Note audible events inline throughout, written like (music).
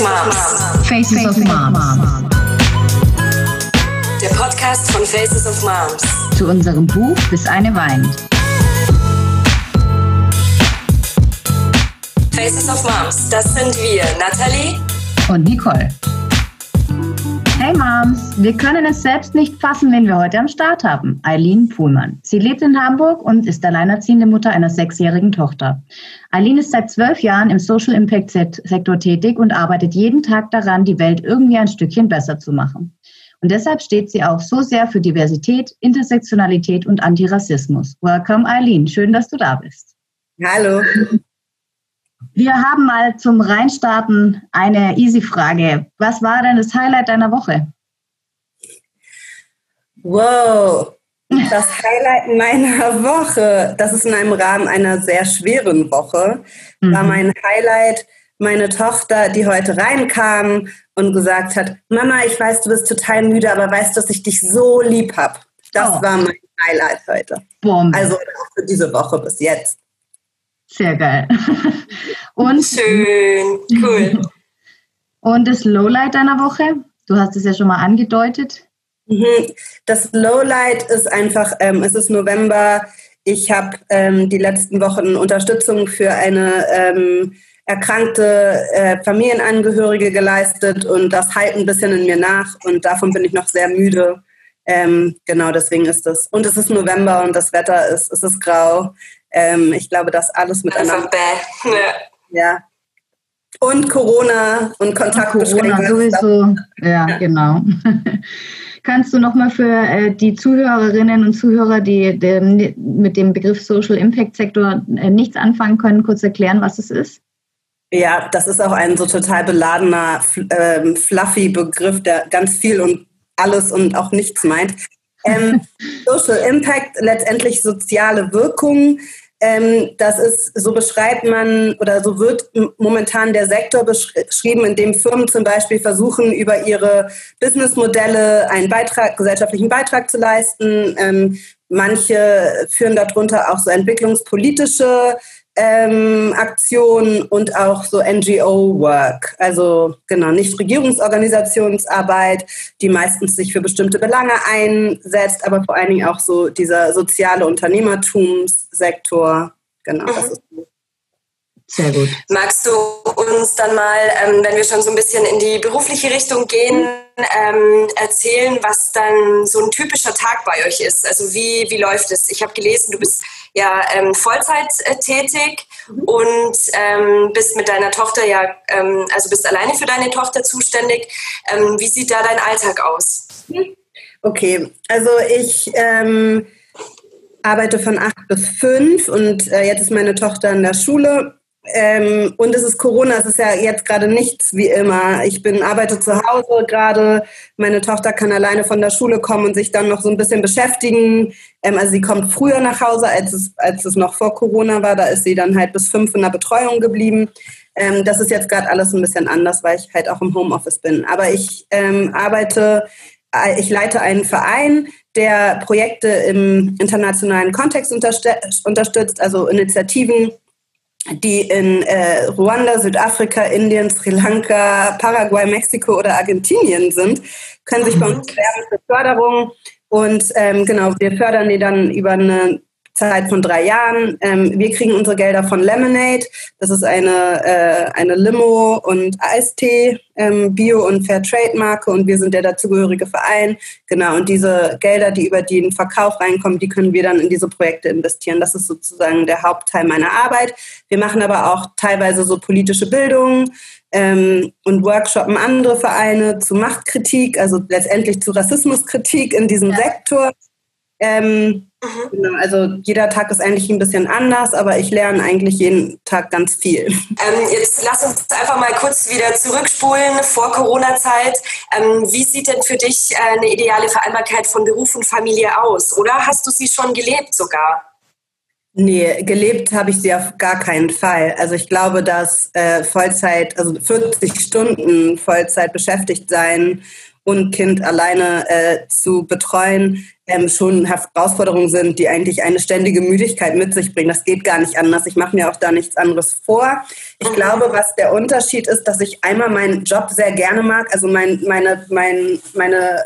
Moms. Faces of Moms. Der Podcast von Faces of Moms. Zu unserem Buch Bis eine weint. Faces of Moms, das sind wir, Nathalie und Nicole. Hey Moms, wir können es selbst nicht fassen, wen wir heute am Start haben. Eileen Puhlmann. Sie lebt in Hamburg und ist alleinerziehende Mutter einer sechsjährigen Tochter. Eileen ist seit zwölf Jahren im Social Impact Sektor tätig und arbeitet jeden Tag daran, die Welt irgendwie ein Stückchen besser zu machen. Und deshalb steht sie auch so sehr für Diversität, Intersektionalität und Antirassismus. Welcome Eileen, schön, dass du da bist. Hallo. Wir haben mal zum Reinstarten eine Easy-Frage. Was war denn das Highlight deiner Woche? Wow, das Highlight meiner Woche, das ist in einem Rahmen einer sehr schweren Woche, mhm. war mein Highlight meine Tochter, die heute reinkam und gesagt hat, Mama, ich weiß, du bist total müde, aber weißt du, dass ich dich so lieb habe. Das oh. war mein Highlight heute. Bombe. Also auch für diese Woche bis jetzt. Sehr geil. (laughs) Und schön, cool. (laughs) Und das Lowlight deiner Woche? Du hast es ja schon mal angedeutet. Mhm. Das Lowlight ist einfach, ähm, es ist November. Ich habe ähm, die letzten Wochen Unterstützung für eine ähm, erkrankte äh, Familienangehörige geleistet und das halt ein bisschen in mir nach und davon bin ich noch sehr müde. Ähm, genau, deswegen ist das. Und es ist November und das Wetter ist, es ist grau. Ähm, ich glaube, das alles miteinander. Bäh. Ja. Und Corona und Kontaktbeschränkungen. Corona sowieso. Ja, ja. genau. (laughs) Kannst du nochmal für äh, die Zuhörerinnen und Zuhörer, die, die, mit dem Begriff Social Impact Sektor äh, nichts anfangen können, kurz erklären, was es ist? Ja, das ist auch ein so total beladener, ähm, fluffy Begriff, der ganz viel und alles und auch nichts meint. Ähm, (laughs) Social Impact, letztendlich soziale Wirkung. Ähm, das ist, so beschreibt man oder so wird momentan der Sektor beschrieben, in dem Firmen zum Beispiel versuchen, über ihre Businessmodelle einen Beitrag, gesellschaftlichen Beitrag zu leisten. Ähm, manche führen darunter auch so entwicklungspolitische ähm, Aktionen und auch so NGO-Work, also genau, nicht Regierungsorganisationsarbeit, die meistens sich für bestimmte Belange einsetzt, aber vor allen Dingen auch so dieser soziale Unternehmertumssektor. Genau, mhm. das ist sehr gut. Magst du uns dann mal, ähm, wenn wir schon so ein bisschen in die berufliche Richtung gehen, ähm, erzählen, was dann so ein typischer Tag bei euch ist? Also wie, wie läuft es? Ich habe gelesen, du bist ja ähm, Vollzeit äh, tätig mhm. und ähm, bist mit deiner Tochter ja, ähm, also bist alleine für deine Tochter zuständig. Ähm, wie sieht da dein Alltag aus? Okay, also ich ähm, arbeite von acht bis fünf und äh, jetzt ist meine Tochter in der Schule ähm, und es ist Corona, es ist ja jetzt gerade nichts wie immer. Ich bin, arbeite zu Hause gerade, meine Tochter kann alleine von der Schule kommen und sich dann noch so ein bisschen beschäftigen. Ähm, also sie kommt früher nach Hause, als es, als es noch vor Corona war. Da ist sie dann halt bis fünf in der Betreuung geblieben. Ähm, das ist jetzt gerade alles ein bisschen anders, weil ich halt auch im Homeoffice bin. Aber ich ähm, arbeite, äh, ich leite einen Verein, der Projekte im internationalen Kontext unterstützt, also Initiativen die in äh, Ruanda, Südafrika, Indien, Sri Lanka, Paraguay, Mexiko oder Argentinien sind, können sich bei uns bewerben für Förderung. Und ähm, genau, wir fördern die dann über eine Zeit von drei Jahren. Ähm, wir kriegen unsere Gelder von Lemonade. Das ist eine, äh, eine Limo- und Eistee, ähm, Bio- und Fairtrade-Marke und wir sind der dazugehörige Verein. Genau, und diese Gelder, die über den Verkauf reinkommen, die können wir dann in diese Projekte investieren. Das ist sozusagen der Hauptteil meiner Arbeit. Wir machen aber auch teilweise so politische Bildung, ähm, und workshoppen andere Vereine zu Machtkritik, also letztendlich zu Rassismuskritik in diesem ja. Sektor. Ähm, Mhm. Genau, also jeder Tag ist eigentlich ein bisschen anders, aber ich lerne eigentlich jeden Tag ganz viel. Ähm, jetzt lass uns einfach mal kurz wieder zurückspulen vor Corona-Zeit. Ähm, wie sieht denn für dich äh, eine ideale Vereinbarkeit von Beruf und Familie aus? Oder hast du sie schon gelebt sogar? Nee, gelebt habe ich sie auf gar keinen Fall. Also ich glaube, dass äh, Vollzeit, also 40 Stunden Vollzeit beschäftigt sein und Kind alleine äh, zu betreuen, ähm, schon Herausforderungen sind, die eigentlich eine ständige Müdigkeit mit sich bringen. Das geht gar nicht anders. Ich mache mir auch da nichts anderes vor. Ich mhm. glaube, was der Unterschied ist, dass ich einmal meinen Job sehr gerne mag. Also mein, meine, mein, meine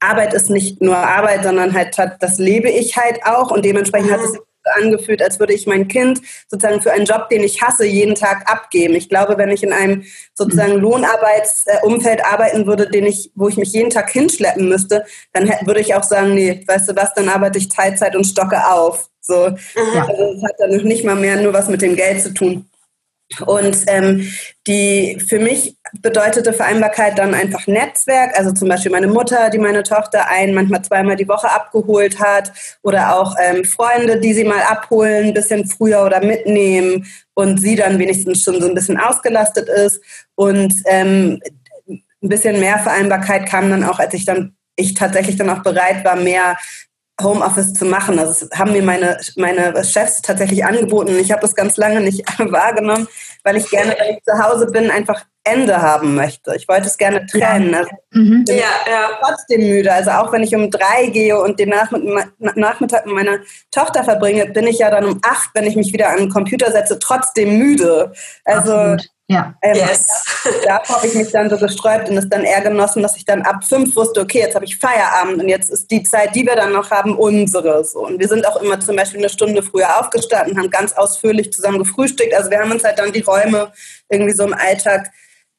Arbeit ist nicht nur Arbeit, sondern halt das lebe ich halt auch und dementsprechend mhm. hat es sich angefühlt, als würde ich mein Kind sozusagen für einen Job, den ich hasse, jeden Tag abgeben. Ich glaube, wenn ich in einem sozusagen mhm. Lohnarbeitsumfeld arbeiten würde, den ich, wo ich mich jeden Tag hinschleppen müsste, dann würde ich auch sagen, nee, weißt du was, dann arbeite ich Teilzeit und stocke auf. So, also es hat dann nicht mal mehr nur was mit dem Geld zu tun. Und ähm, die für mich bedeutete Vereinbarkeit dann einfach Netzwerk, also zum Beispiel meine Mutter, die meine Tochter ein, manchmal zweimal die Woche abgeholt hat. Oder auch ähm, Freunde, die sie mal abholen, ein bisschen früher oder mitnehmen. Und sie dann wenigstens schon so ein bisschen ausgelastet ist. Und ähm, ein bisschen mehr Vereinbarkeit kam dann auch, als ich dann ich tatsächlich dann auch bereit war, mehr Homeoffice zu machen. Also das haben mir meine, meine Chefs tatsächlich angeboten. Ich habe das ganz lange nicht (laughs) wahrgenommen, weil ich gerne, wenn ich zu Hause bin, einfach Ende haben möchte. Ich wollte es gerne trennen. Also mhm. bin ja, ja. trotzdem müde. Also auch wenn ich um drei gehe und den Nachmittag mit meiner Tochter verbringe, bin ich ja dann um acht, wenn ich mich wieder an den Computer setze, trotzdem müde. Also Absolut. Ja. Ähm, yes. Da, (laughs) da habe ich mich dann so gesträubt und es dann eher genossen, dass ich dann ab fünf wusste, okay, jetzt habe ich Feierabend und jetzt ist die Zeit, die wir dann noch haben, unsere. So. Und wir sind auch immer zum Beispiel eine Stunde früher aufgestanden, haben ganz ausführlich zusammen gefrühstückt. Also wir haben uns halt dann die Räume irgendwie so im Alltag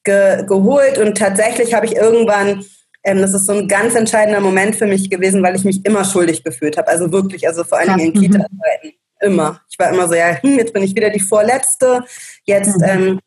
ge geholt und tatsächlich habe ich irgendwann ähm, das ist so ein ganz entscheidender Moment für mich gewesen, weil ich mich immer schuldig gefühlt habe. Also wirklich, also vor allem in Kita-Zeiten. Immer. Ich war immer so, ja, hm, jetzt bin ich wieder die Vorletzte. Jetzt mhm. ähm,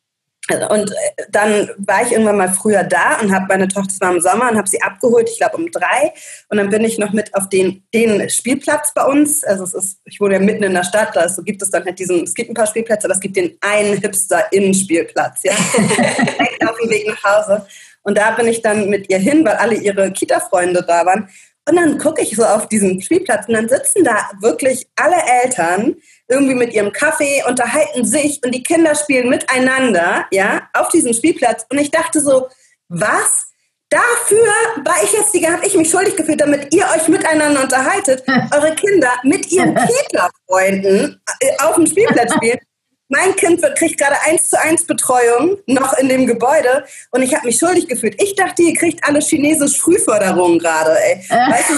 und äh, dann war ich irgendwann mal früher da und habe meine Tochter, es war im Sommer, und habe sie abgeholt, ich glaube um drei. Und dann bin ich noch mit auf den, den Spielplatz bei uns. Also es ist, ich wohne ja mitten in der Stadt, da so gibt es dann halt diesen, es gibt ein paar Spielplätze, aber es gibt den einen Hipster-Innenspielplatz, ja. (laughs) auf dem Weg nach Hause. Und da bin ich dann mit ihr hin, weil alle ihre Kita-Freunde da waren. Und dann gucke ich so auf diesen Spielplatz und dann sitzen da wirklich alle Eltern irgendwie mit ihrem Kaffee, unterhalten sich und die Kinder spielen miteinander, ja, auf diesem Spielplatz. Und ich dachte so, was? Dafür war ich jetzt die, habe ich mich schuldig gefühlt, damit ihr euch miteinander unterhaltet, (laughs) eure Kinder mit ihren (laughs) Kita-Freunden äh, auf dem Spielplatz spielen. Mein Kind kriegt gerade eins zu eins Betreuung noch in dem Gebäude und ich habe mich schuldig gefühlt. Ich dachte, ihr kriegt alle chinesisch Frühförderung gerade, ey. (laughs) Weißt du,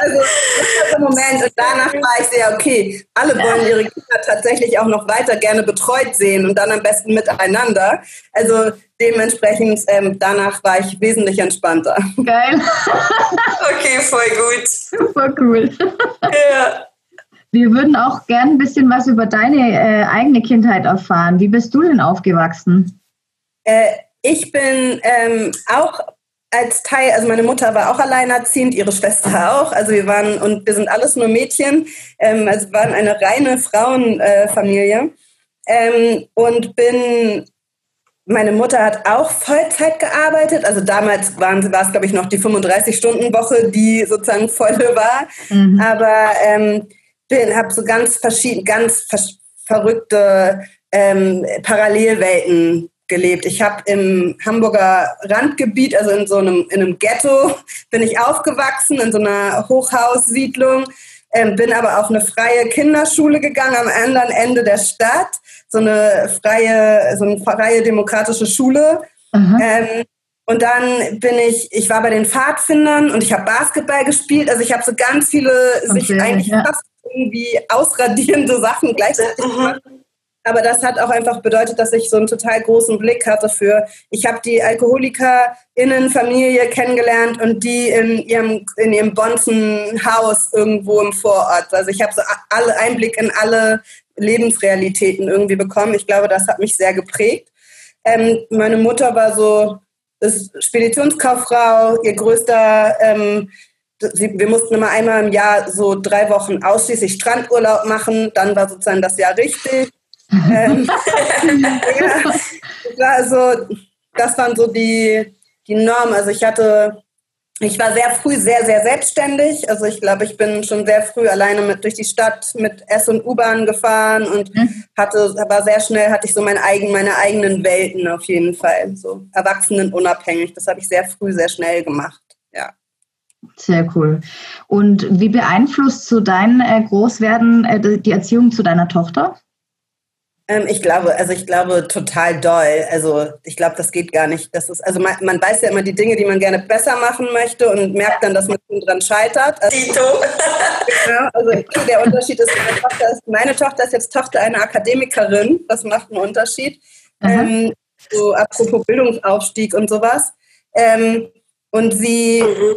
also, das war der Moment. Und danach war ich sehr, okay, alle wollen ihre Kinder tatsächlich auch noch weiter gerne betreut sehen und dann am besten miteinander. Also dementsprechend, ähm, danach war ich wesentlich entspannter. Geil. okay, voll gut. Super cool. Ja. Wir würden auch gern ein bisschen was über deine äh, eigene Kindheit erfahren. Wie bist du denn aufgewachsen? Äh, ich bin ähm, auch als Teil, also meine Mutter war auch alleinerziehend, ihre Schwester auch. Also wir waren und wir sind alles nur Mädchen. Ähm, also waren eine reine Frauenfamilie. Äh, ähm, und bin, meine Mutter hat auch Vollzeit gearbeitet. Also damals waren, war es, glaube ich, noch die 35-Stunden-Woche, die sozusagen volle war. Mhm. Aber ähm, habe so ganz verschiedene, ganz verrückte ähm, Parallelwelten gelebt. Ich habe im Hamburger Randgebiet, also in so einem, in einem Ghetto, bin ich aufgewachsen, in so einer Hochhaussiedlung, ähm, bin aber auf eine freie Kinderschule gegangen am anderen Ende der Stadt, so eine freie, so eine freie demokratische Schule. Ähm, und dann bin ich, ich war bei den Pfadfindern und ich habe Basketball gespielt. Also ich habe so ganz viele okay, sich eigentlich ja. fast irgendwie ausradierende Sachen gleichzeitig gemacht. Aber das hat auch einfach bedeutet, dass ich so einen total großen Blick hatte für, ich habe die AlkoholikerInnen-Familie kennengelernt und die in ihrem, in ihrem Bonzenhaus irgendwo im Vorort. Also ich habe so alle Einblick in alle Lebensrealitäten irgendwie bekommen. Ich glaube, das hat mich sehr geprägt. Ähm, meine Mutter war so ist Speditionskauffrau, ihr größter ähm, wir mussten immer einmal im Jahr so drei Wochen ausschließlich Strandurlaub machen. Dann war sozusagen das Jahr richtig ähm, (laughs) ja, das, war so, das waren so die, die Normen. Also ich hatte ich war sehr früh sehr, sehr selbstständig. Also ich glaube, ich bin schon sehr früh alleine mit durch die Stadt mit S- und U-Bahn gefahren und mhm. hatte, aber sehr schnell hatte ich so mein eigen, meine eigenen Welten auf jeden Fall. So erwachsenenunabhängig. Das habe ich sehr früh, sehr schnell gemacht. Ja. Sehr cool. Und wie beeinflusst so dein äh, Großwerden äh, die Erziehung zu deiner Tochter? Ähm, ich glaube, also ich glaube total doll. Also ich glaube, das geht gar nicht. Das ist, also man, man, weiß ja immer die Dinge, die man gerne besser machen möchte und merkt dann, dass man dran scheitert. Also, Tito. (laughs) ja, also der Unterschied ist meine, Tochter ist, meine Tochter ist jetzt Tochter einer Akademikerin. Das macht einen Unterschied. Ähm, so apropos Bildungsaufstieg und sowas. Ähm, und sie, mhm.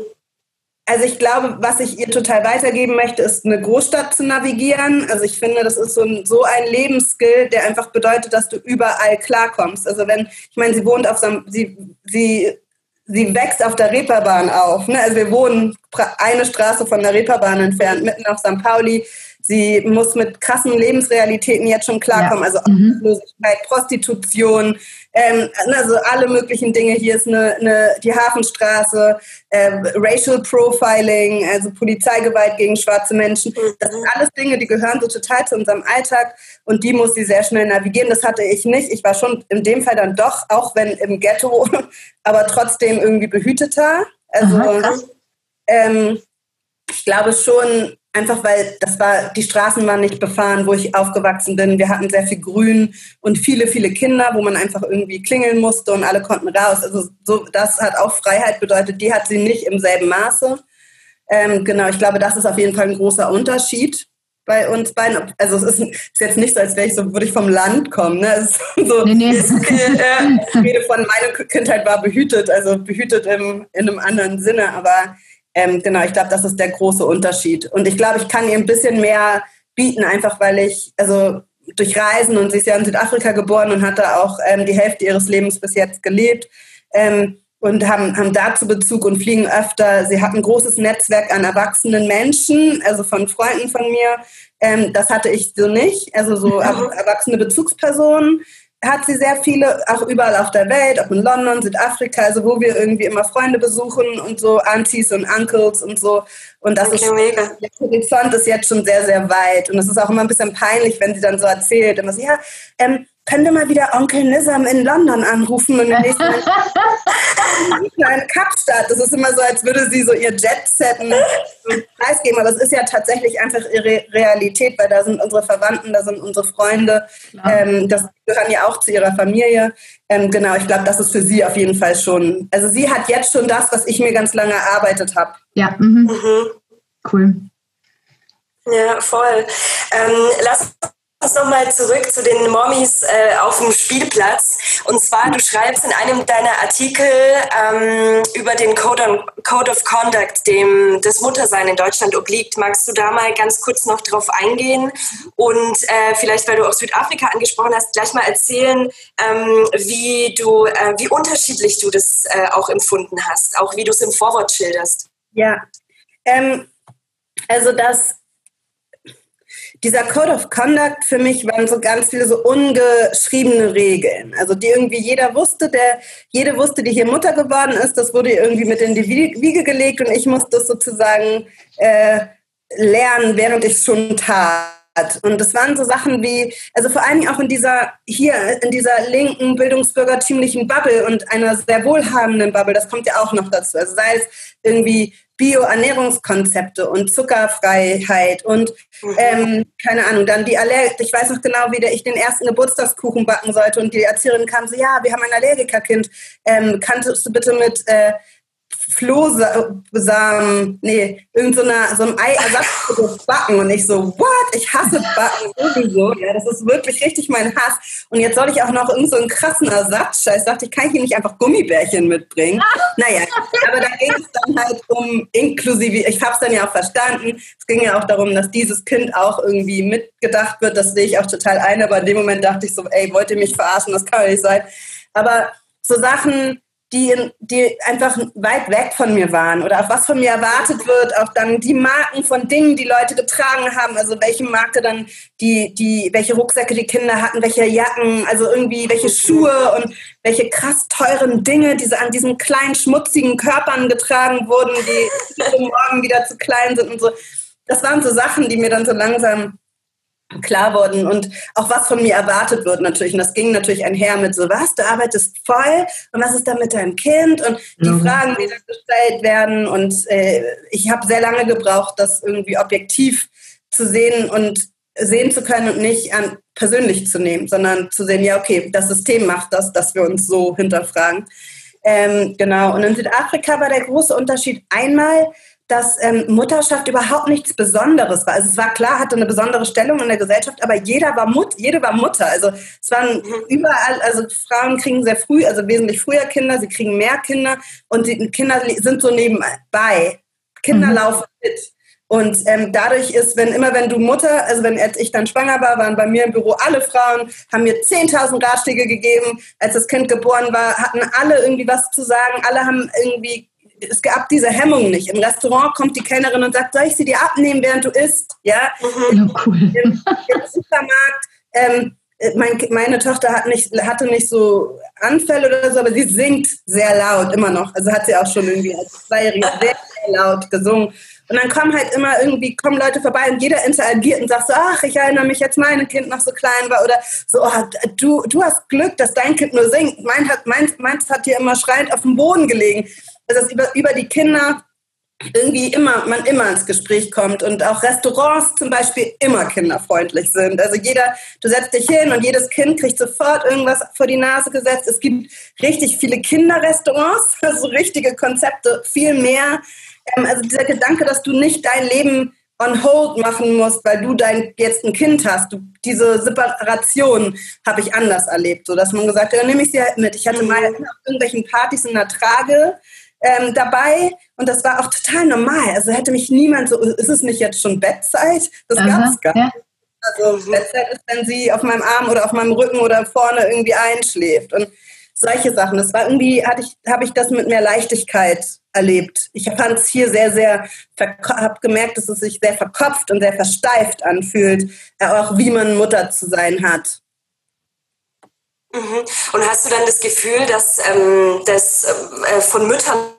Also ich glaube, was ich ihr total weitergeben möchte, ist eine Großstadt zu navigieren. Also ich finde, das ist so ein, so ein Lebensskill, der einfach bedeutet, dass du überall klarkommst. Also wenn, ich meine, sie wohnt auf so einem, sie, sie, sie wächst auf der Reeperbahn auf. Ne? Also wir wohnen eine Straße von der Reeperbahn entfernt, mitten auf St. Pauli. Sie muss mit krassen Lebensrealitäten jetzt schon klarkommen. Ja. Also. Obdachlosigkeit, mhm. Prostitution, ähm, also alle möglichen Dinge. Hier ist eine, eine die Hafenstraße, äh, Racial Profiling, also Polizeigewalt gegen schwarze Menschen. Das sind alles Dinge, die gehören so total zu unserem Alltag und die muss sie sehr schnell navigieren. Das hatte ich nicht. Ich war schon in dem Fall dann doch, auch wenn im Ghetto, (laughs) aber trotzdem irgendwie behüteter. Also Aha, ähm, ich glaube schon, Einfach weil das war, die Straßen waren nicht befahren, wo ich aufgewachsen bin. Wir hatten sehr viel Grün und viele, viele Kinder, wo man einfach irgendwie klingeln musste und alle konnten raus. Also so, das hat auch Freiheit bedeutet. Die hat sie nicht im selben Maße. Ähm, genau, ich glaube, das ist auf jeden Fall ein großer Unterschied bei uns beiden. Also es ist, ist jetzt nicht so, als wäre ich so, würde ich vom Land kommen. Ne? Es ist so, nee, nee. Ich, äh, rede von meiner Kindheit war behütet, also behütet im, in einem anderen Sinne, aber ähm, genau, ich glaube, das ist der große Unterschied. Und ich glaube, ich kann ihr ein bisschen mehr bieten, einfach weil ich, also durch Reisen und sie ist ja in Südafrika geboren und hat da auch ähm, die Hälfte ihres Lebens bis jetzt gelebt ähm, und haben, haben dazu Bezug und fliegen öfter. Sie hat ein großes Netzwerk an erwachsenen Menschen, also von Freunden von mir. Ähm, das hatte ich so nicht, also so mhm. erwachsene Bezugspersonen hat sie sehr viele, auch überall auf der Welt, auch in London, Südafrika, also wo wir irgendwie immer Freunde besuchen und so Aunties und Uncles und so. Und das okay, ist, mega. der Horizont ist jetzt schon sehr, sehr weit. Und es ist auch immer ein bisschen peinlich, wenn sie dann so erzählt, immer so, ja, ähm, können wir mal wieder Onkel Nizam in London anrufen und (laughs) nächsten Mal in Kapstadt. Das ist immer so, als würde sie so ihr Jet-Setten preisgeben. Aber es ist ja tatsächlich einfach ihre Realität, weil da sind unsere Verwandten, da sind unsere Freunde. Ähm, das gehören ja auch zu ihrer Familie. Ähm, genau, ich glaube, das ist für sie auf jeden Fall schon. Also sie hat jetzt schon das, was ich mir ganz lange erarbeitet habe. Ja, mhm. Mhm. cool. Ja, voll. Ähm, lass uns nochmal zurück zu den Mommies äh, auf dem Spielplatz. Und zwar, du schreibst in einem deiner Artikel ähm, über den Code, on, Code of Conduct, dem das Muttersein in Deutschland obliegt. Magst du da mal ganz kurz noch drauf eingehen und äh, vielleicht, weil du auch Südafrika angesprochen hast, gleich mal erzählen, ähm, wie du, äh, wie unterschiedlich du das äh, auch empfunden hast, auch wie du es im Vorwort schilderst. Ja, ähm, also das dieser Code of Conduct für mich waren so ganz viele so ungeschriebene Regeln. Also die irgendwie jeder wusste, der, jede wusste, die hier Mutter geworden ist, das wurde irgendwie mit in die Wiege gelegt und ich musste das sozusagen äh, lernen, während ich es schon tat. Und das waren so Sachen wie, also vor allen Dingen auch in dieser, hier, in dieser linken, bildungsbürgertümlichen Bubble und einer sehr wohlhabenden Bubble, das kommt ja auch noch dazu. Also sei es irgendwie Bio-Ernährungskonzepte und Zuckerfreiheit und mhm. ähm, keine Ahnung, dann die Allergiker, ich weiß noch genau, wie ich den ersten Geburtstagskuchen backen sollte und die Erzieherin kam so, ja, wir haben ein Allergikerkind, ähm, kannst du bitte mit äh, Flohsamen, nee, irgend so, einer, so einem Eiersatzprodukt backen. Und ich so, what? Ich hasse Backen sowieso. Ja, das ist wirklich richtig mein Hass. Und jetzt soll ich auch noch irgend so einen krassen Ersatzscheiß. Dachte ich, kann ich hier nicht einfach Gummibärchen mitbringen? (laughs) naja, aber da ging es dann halt um inklusive, ich habe es dann ja auch verstanden. Es ging ja auch darum, dass dieses Kind auch irgendwie mitgedacht wird. Das sehe ich auch total ein. Aber in dem Moment dachte ich so, ey, wollt ihr mich verarschen? Das kann doch nicht sein. Aber so Sachen, die, die einfach weit weg von mir waren oder auch was von mir erwartet wird, auch dann die Marken von Dingen, die Leute getragen haben, also welche Marke dann die, die, welche Rucksäcke die Kinder hatten, welche Jacken, also irgendwie welche Schuhe und welche krass teuren Dinge, die an diesen kleinen schmutzigen Körpern getragen wurden, die morgen wieder zu klein sind und so. Das waren so Sachen, die mir dann so langsam klar wurden und auch was von mir erwartet wird natürlich. Und das ging natürlich einher mit so, was, du arbeitest voll und was ist da mit deinem Kind und die mhm. Fragen, die dann gestellt werden. Und äh, ich habe sehr lange gebraucht, das irgendwie objektiv zu sehen und sehen zu können und nicht an, persönlich zu nehmen, sondern zu sehen, ja, okay, das System macht das, dass wir uns so hinterfragen. Ähm, genau. Und in Südafrika war der große Unterschied einmal, dass ähm, Mutterschaft überhaupt nichts Besonderes war. Also es war klar, hatte eine besondere Stellung in der Gesellschaft, aber jeder war Mut, jede war Mutter. Also es waren mhm. überall, also Frauen kriegen sehr früh, also wesentlich früher Kinder, sie kriegen mehr Kinder und die Kinder sind so nebenbei. Kinder mhm. laufen mit. Und ähm, dadurch ist, wenn immer wenn du Mutter, also wenn als ich dann schwanger war, waren bei mir im Büro alle Frauen, haben mir 10.000 Ratschläge gegeben. Als das Kind geboren war, hatten alle irgendwie was zu sagen. Alle haben irgendwie es gab diese Hemmung nicht. Im Restaurant kommt die Kellnerin und sagt, soll ich sie dir abnehmen, während du isst? Ja, mhm. ja cool. Im, Im, Supermarkt. Ähm, mein, meine Tochter hat nicht, hatte nicht so Anfälle oder so, aber sie singt sehr laut, immer noch. Also hat sie auch schon irgendwie als Zweijährige (laughs) sehr, sehr laut gesungen. Und dann kommen halt immer irgendwie, kommen Leute vorbei und jeder interagiert und sagt so, ach, ich erinnere mich, jetzt mein Kind noch so klein war oder so, oh, du, du hast Glück, dass dein Kind nur singt. Mein hat, meins, meins hat hier immer schreiend auf dem Boden gelegen dass über, über die Kinder irgendwie immer, man immer ins Gespräch kommt und auch Restaurants zum Beispiel immer kinderfreundlich sind. Also jeder, du setzt dich hin und jedes Kind kriegt sofort irgendwas vor die Nase gesetzt. Es gibt richtig viele Kinderrestaurants, (laughs) also richtige Konzepte, viel mehr. Ähm, also dieser Gedanke, dass du nicht dein Leben on hold machen musst, weil du dein jetzt ein Kind hast. Du, diese Separation habe ich anders erlebt, so dass man gesagt hat, ja, nehme ich sie halt mit. Ich hatte mal auf irgendwelchen Partys in der Trage ähm, dabei und das war auch total normal. Also hätte mich niemand so, ist es nicht jetzt schon Bettzeit? Das gab es gar nicht. Ja. Also Bettzeit ist, wenn sie auf meinem Arm oder auf meinem Rücken oder vorne irgendwie einschläft und solche Sachen. Das war irgendwie, hatte ich, habe ich das mit mehr Leichtigkeit erlebt. Ich fand es hier sehr, sehr, habe gemerkt, dass es sich sehr verkopft und sehr versteift anfühlt, äh, auch wie man Mutter zu sein hat. Mhm. Und hast du dann das Gefühl, dass ähm, das äh, von Müttern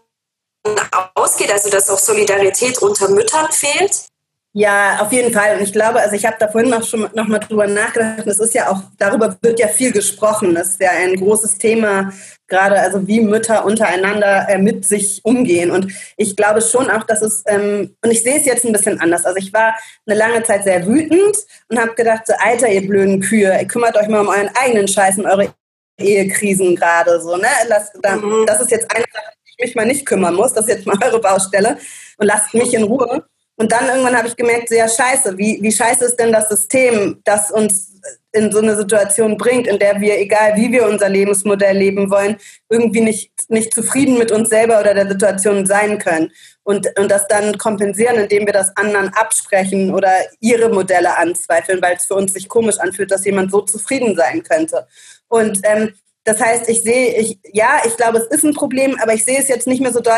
ausgeht, also dass auch Solidarität unter Müttern fehlt? Ja, auf jeden Fall. Und ich glaube, also ich habe da vorhin noch schon noch mal drüber nachgedacht. Das ist ja auch, darüber wird ja viel gesprochen. Das ist ja ein großes Thema, gerade also wie Mütter untereinander äh, mit sich umgehen. Und ich glaube schon auch, dass es, ähm, und ich sehe es jetzt ein bisschen anders. Also ich war eine lange Zeit sehr wütend und habe gedacht, so, Alter, ihr blöden Kühe, ihr kümmert euch mal um euren eigenen Scheiß und eure Ehekrisen gerade so. Ne? Das, mhm. das ist jetzt eine Sache, die ich mich mal nicht kümmern muss. Das ist jetzt mal eure Baustelle. Und lasst mich in Ruhe. Und dann irgendwann habe ich gemerkt, so, ja, scheiße, wie, wie scheiße ist denn das System, das uns in so eine Situation bringt, in der wir, egal wie wir unser Lebensmodell leben wollen, irgendwie nicht, nicht zufrieden mit uns selber oder der Situation sein können. Und, und das dann kompensieren, indem wir das anderen absprechen oder ihre Modelle anzweifeln, weil es für uns sich komisch anfühlt, dass jemand so zufrieden sein könnte. Und ähm, das heißt, ich sehe, ich, ja, ich glaube, es ist ein Problem, aber ich sehe es jetzt nicht mehr so doll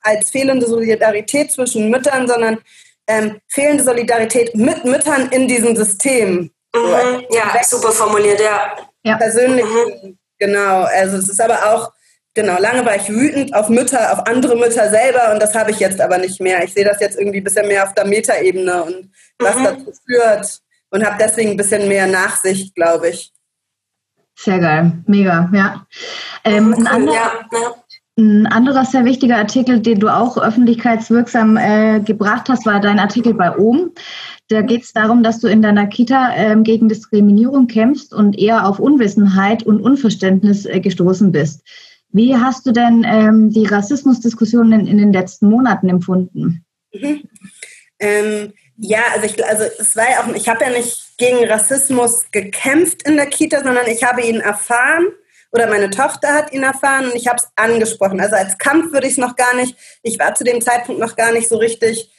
als fehlende Solidarität zwischen Müttern, sondern ähm, fehlende Solidarität mit Müttern in diesem System. Mhm. Ja, super formuliert, ja. ja. Persönlich, mhm. genau. Also es ist aber auch, genau, lange war ich wütend auf Mütter, auf andere Mütter selber und das habe ich jetzt aber nicht mehr. Ich sehe das jetzt irgendwie ein bisschen mehr auf der Metaebene und was mhm. dazu führt und habe deswegen ein bisschen mehr Nachsicht, glaube ich. Sehr geil, mega, ja. Ähm, ein, anderer, ja, ja. Ein, anderer, sehr wichtiger Artikel, den du auch öffentlichkeitswirksam äh, gebracht hast, war dein Artikel bei OM. Da geht es darum, dass du in deiner Kita ähm, gegen Diskriminierung kämpfst und eher auf Unwissenheit und Unverständnis äh, gestoßen bist. Wie hast du denn ähm, die Rassismusdiskussionen in, in, den letzten Monaten empfunden? Mhm. Ähm, ja, also ich, also ja ich habe ja nicht gegen Rassismus gekämpft in der Kita, sondern ich habe ihn erfahren oder meine Tochter hat ihn erfahren und ich habe es angesprochen. Also als Kampf würde ich es noch gar nicht, ich war zu dem Zeitpunkt noch gar nicht so richtig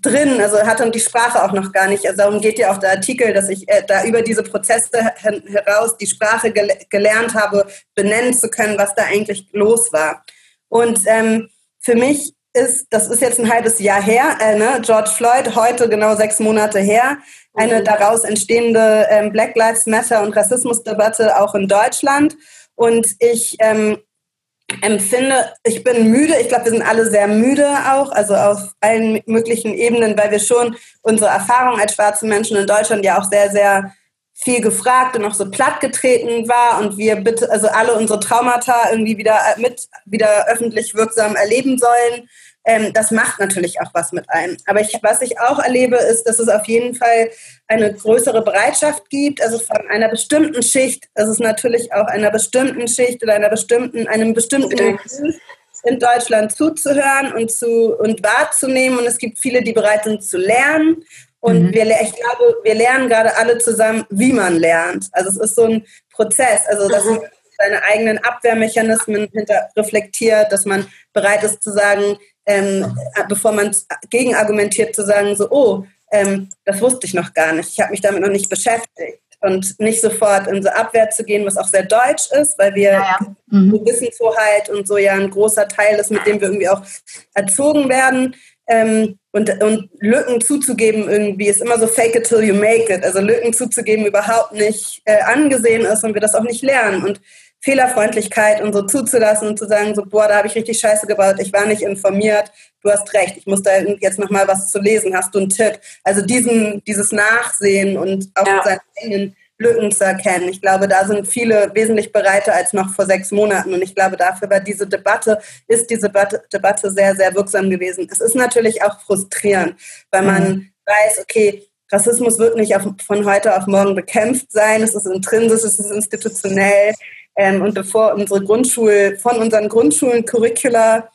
drin, also hat dann die Sprache auch noch gar nicht. Also darum geht ja auch der Artikel, dass ich äh, da über diese Prozesse heraus die Sprache gel gelernt habe, benennen zu können, was da eigentlich los war. Und ähm, für mich ist, das ist jetzt ein halbes Jahr her, äh, ne? George Floyd, heute genau sechs Monate her, eine mhm. daraus entstehende ähm, Black Lives Matter und Rassismusdebatte auch in Deutschland. Und ich ähm, empfinde, ich bin müde, ich glaube, wir sind alle sehr müde auch, also auf allen möglichen Ebenen, weil wir schon unsere Erfahrung als schwarze Menschen in Deutschland ja auch sehr, sehr viel gefragt und auch so plattgetreten war und wir bitte, also alle unsere Traumata irgendwie wieder mit, wieder öffentlich wirksam erleben sollen. Ähm, das macht natürlich auch was mit einem. Aber ich, was ich auch erlebe, ist, dass es auf jeden Fall eine größere Bereitschaft gibt, also von einer bestimmten Schicht, also es natürlich auch einer bestimmten Schicht oder einer bestimmten, einem bestimmten in Deutschland zuzuhören und zu und wahrzunehmen. Und es gibt viele, die bereit sind zu lernen. Und mhm. wir, ich glaube, wir lernen gerade alle zusammen, wie man lernt. Also es ist so ein Prozess, also dass mhm. Seine eigenen Abwehrmechanismen hinter reflektiert, dass man bereit ist zu sagen, ähm, bevor man gegenargumentiert, zu sagen, so, oh, ähm, das wusste ich noch gar nicht, ich habe mich damit noch nicht beschäftigt. Und nicht sofort in so Abwehr zu gehen, was auch sehr deutsch ist, weil wir ja, ja. Mhm. Wissenshoheit und so ja ein großer Teil ist, mit dem wir irgendwie auch erzogen werden. Ähm, und, und Lücken zuzugeben irgendwie ist immer so fake it till you make it. Also Lücken zuzugeben überhaupt nicht äh, angesehen ist und wir das auch nicht lernen. Und Fehlerfreundlichkeit und so zuzulassen und zu sagen, so, boah, da habe ich richtig Scheiße gebaut, ich war nicht informiert, du hast recht, ich muss da jetzt nochmal was zu lesen, hast du einen Tipp? Also diesen, dieses Nachsehen und auch ja. seine eigenen Lücken zu erkennen. Ich glaube, da sind viele wesentlich bereiter als noch vor sechs Monaten. Und ich glaube, dafür war diese Debatte, ist diese Debatte sehr, sehr wirksam gewesen. Es ist natürlich auch frustrierend, weil man mhm. weiß, okay, Rassismus wird nicht auf, von heute auf morgen bekämpft sein. Es ist intrinsisch, es ist institutionell. Ähm, und bevor unsere Grundschul, von unseren Grundschulen Curricula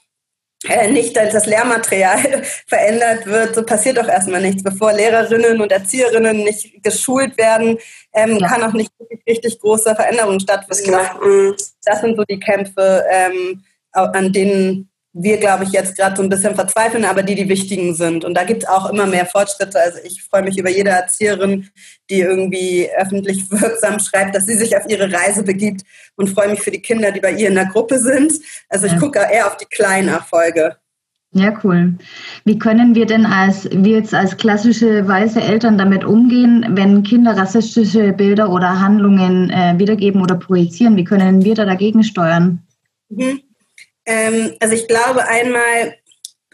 äh, nicht das Lehrmaterial (laughs) verändert wird, so passiert doch erstmal nichts. Bevor Lehrerinnen und Erzieherinnen nicht geschult werden, ähm, ja. kann auch nicht richtig große Veränderungen stattfinden. Mhm. Das sind so die Kämpfe, ähm, an denen wir, glaube ich, jetzt gerade so ein bisschen verzweifeln, aber die die wichtigen sind. Und da gibt es auch immer mehr Fortschritte. Also ich freue mich über jede Erzieherin, die irgendwie öffentlich (laughs) wirksam schreibt, dass sie sich auf ihre Reise begibt und freue mich für die Kinder, die bei ihr in der Gruppe sind. Also ich ja. gucke eher auf die kleinen Erfolge. Ja, cool. Wie können wir denn als, wir jetzt als klassische weiße Eltern damit umgehen, wenn Kinder rassistische Bilder oder Handlungen äh, wiedergeben oder projizieren? Wie können wir da dagegen steuern? Mhm. Ähm, also ich glaube einmal,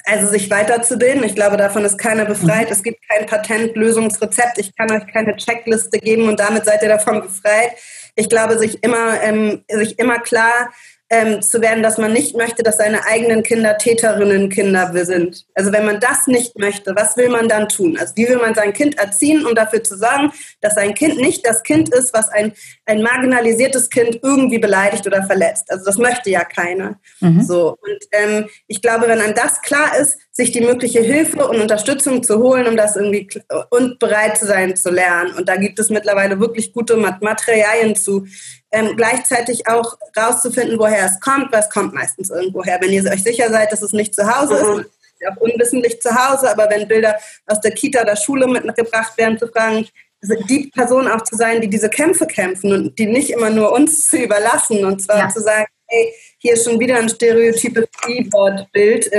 also sich weiterzubilden. Ich glaube, davon ist keiner befreit. Mhm. Es gibt kein Patentlösungsrezept. Ich kann euch keine Checkliste geben und damit seid ihr davon befreit. Ich glaube, sich immer, ähm, sich immer klar ähm, zu werden, dass man nicht möchte, dass seine eigenen Kinder Täterinnen Kinder sind. Also wenn man das nicht möchte, was will man dann tun? Also wie will man sein Kind erziehen, um dafür zu sorgen, dass sein Kind nicht das Kind ist, was ein, ein marginalisiertes Kind irgendwie beleidigt oder verletzt. Also das möchte ja keiner. Mhm. So. Und ähm, ich glaube, wenn einem das klar ist, sich die mögliche Hilfe und Unterstützung zu holen, um das irgendwie und bereit zu sein zu lernen. Und da gibt es mittlerweile wirklich gute Materialien zu. Ähm, gleichzeitig auch rauszufinden, woher es kommt, weil es kommt meistens irgendwoher. Wenn ihr euch sicher seid, dass es nicht zu Hause mhm. ist, auch unwissentlich zu Hause, aber wenn Bilder aus der Kita oder Schule mitgebracht werden, zu fragen, die Person auch zu sein, die diese Kämpfe kämpfen und die nicht immer nur uns (laughs) zu überlassen und zwar ja. zu sagen, hey, hier ist schon wieder ein stereotypes E-Board-Bild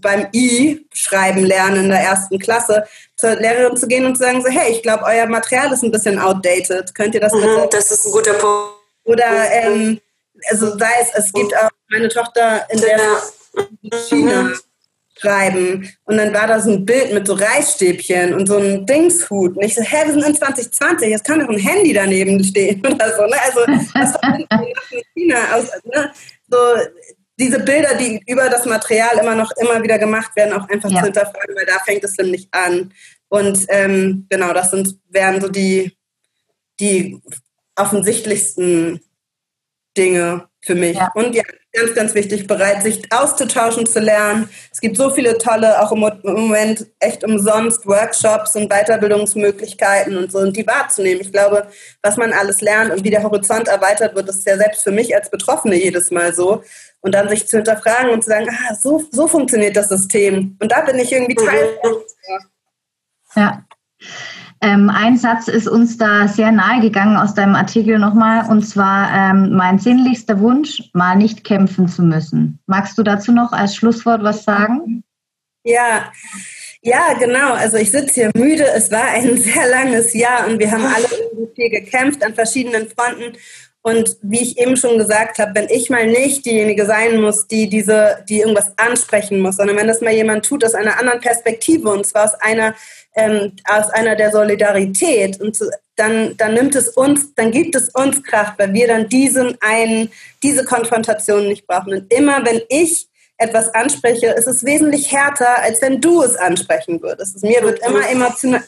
beim I-Schreiben lernen in der ersten Klasse, zur Lehrerin zu gehen und zu sagen, so, hey, ich glaube, euer Material ist ein bisschen outdated. Könnt ihr das mhm, bitte? Das ist ein guter Punkt. Oder, ähm, also sei es, es gibt auch meine Tochter in der China mhm. schreiben und dann war da so ein Bild mit so Reisstäbchen und so einem Dingshut und ich so, hä, wir sind in 2020, jetzt kann doch ein Handy daneben stehen (laughs) oder so, ne? Also das war in China aus, ne? so diese Bilder, die über das Material immer noch immer wieder gemacht werden, auch einfach ja. zu hinterfragen, weil da fängt es nämlich an. Und ähm, genau, das sind, wären so die, die offensichtlichsten Dinge für mich. Ja. Und ja, ganz, ganz wichtig, bereit, sich auszutauschen, zu lernen. Es gibt so viele tolle, auch im Moment echt umsonst Workshops und Weiterbildungsmöglichkeiten und so, und die wahrzunehmen. Ich glaube, was man alles lernt und wie der Horizont erweitert wird, ist ja selbst für mich als Betroffene jedes Mal so. Und dann sich zu hinterfragen und zu sagen, ah, so, so funktioniert das System. Und da bin ich irgendwie Teil. Ja. Ähm, ein Satz ist uns da sehr nahe gegangen aus deinem Artikel nochmal, und zwar ähm, mein sinnlichster Wunsch, mal nicht kämpfen zu müssen. Magst du dazu noch als Schlusswort was sagen? Ja, ja, genau. Also ich sitze hier müde. Es war ein (laughs) sehr langes Jahr und wir haben alle irgendwie viel gekämpft an verschiedenen Fronten. Und wie ich eben schon gesagt habe, wenn ich mal nicht diejenige sein muss, die diese, die irgendwas ansprechen muss, sondern wenn das mal jemand tut aus einer anderen Perspektive und zwar aus einer ähm, aus einer der Solidarität und zu, dann, dann nimmt es uns, dann gibt es uns Kraft, weil wir dann diesen einen, diese Konfrontation nicht brauchen. Und immer wenn ich etwas anspreche, ist es wesentlich härter, als wenn du es ansprechen würdest. Mir wird immer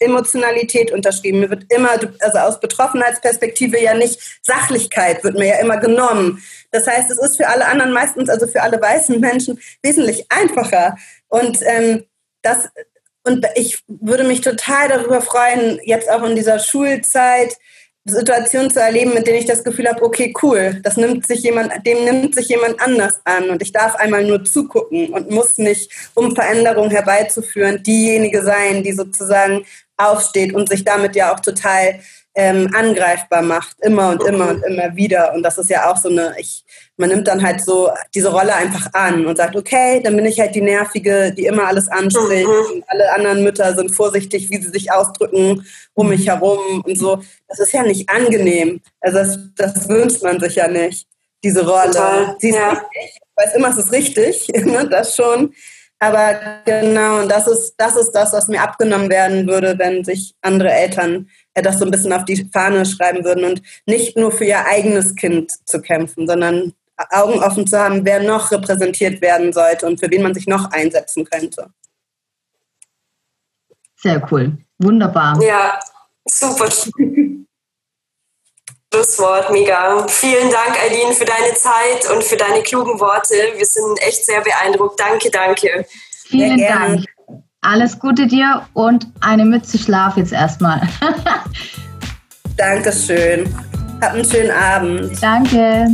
Emotionalität unterschrieben. Mir wird immer, also aus Betroffenheitsperspektive ja nicht Sachlichkeit wird mir ja immer genommen. Das heißt, es ist für alle anderen meistens, also für alle weißen Menschen, wesentlich einfacher. Und ähm, das, und ich würde mich total darüber freuen, jetzt auch in dieser Schulzeit Situationen zu erleben, mit denen ich das Gefühl habe, okay, cool, das nimmt sich jemand, dem nimmt sich jemand anders an und ich darf einmal nur zugucken und muss nicht, um Veränderung herbeizuführen, diejenige sein, die sozusagen aufsteht und sich damit ja auch total ähm, angreifbar macht, immer und immer und immer wieder. Und das ist ja auch so eine, ich, man nimmt dann halt so diese Rolle einfach an und sagt, okay, dann bin ich halt die Nervige, die immer alles anspricht mhm. und alle anderen Mütter sind vorsichtig, wie sie sich ausdrücken um mich herum und so. Das ist ja nicht angenehm. Also das, das wünscht man sich ja nicht, diese Rolle. Total. Sie ist ja. richtig, ich weiß immer, es ist richtig, (laughs) ne, das schon. Aber genau, und das ist, das ist das, was mir abgenommen werden würde, wenn sich andere Eltern das so ein bisschen auf die Fahne schreiben würden und nicht nur für ihr eigenes Kind zu kämpfen, sondern Augen offen zu haben, wer noch repräsentiert werden sollte und für wen man sich noch einsetzen könnte. Sehr cool. Wunderbar. Ja, super. Schlusswort, mega. Vielen Dank, Eileen, für deine Zeit und für deine klugen Worte. Wir sind echt sehr beeindruckt. Danke, danke. Vielen Dank. Alles Gute dir und eine Mütze Schlaf jetzt erstmal. (laughs) Dankeschön. Hab einen schönen Abend. Danke.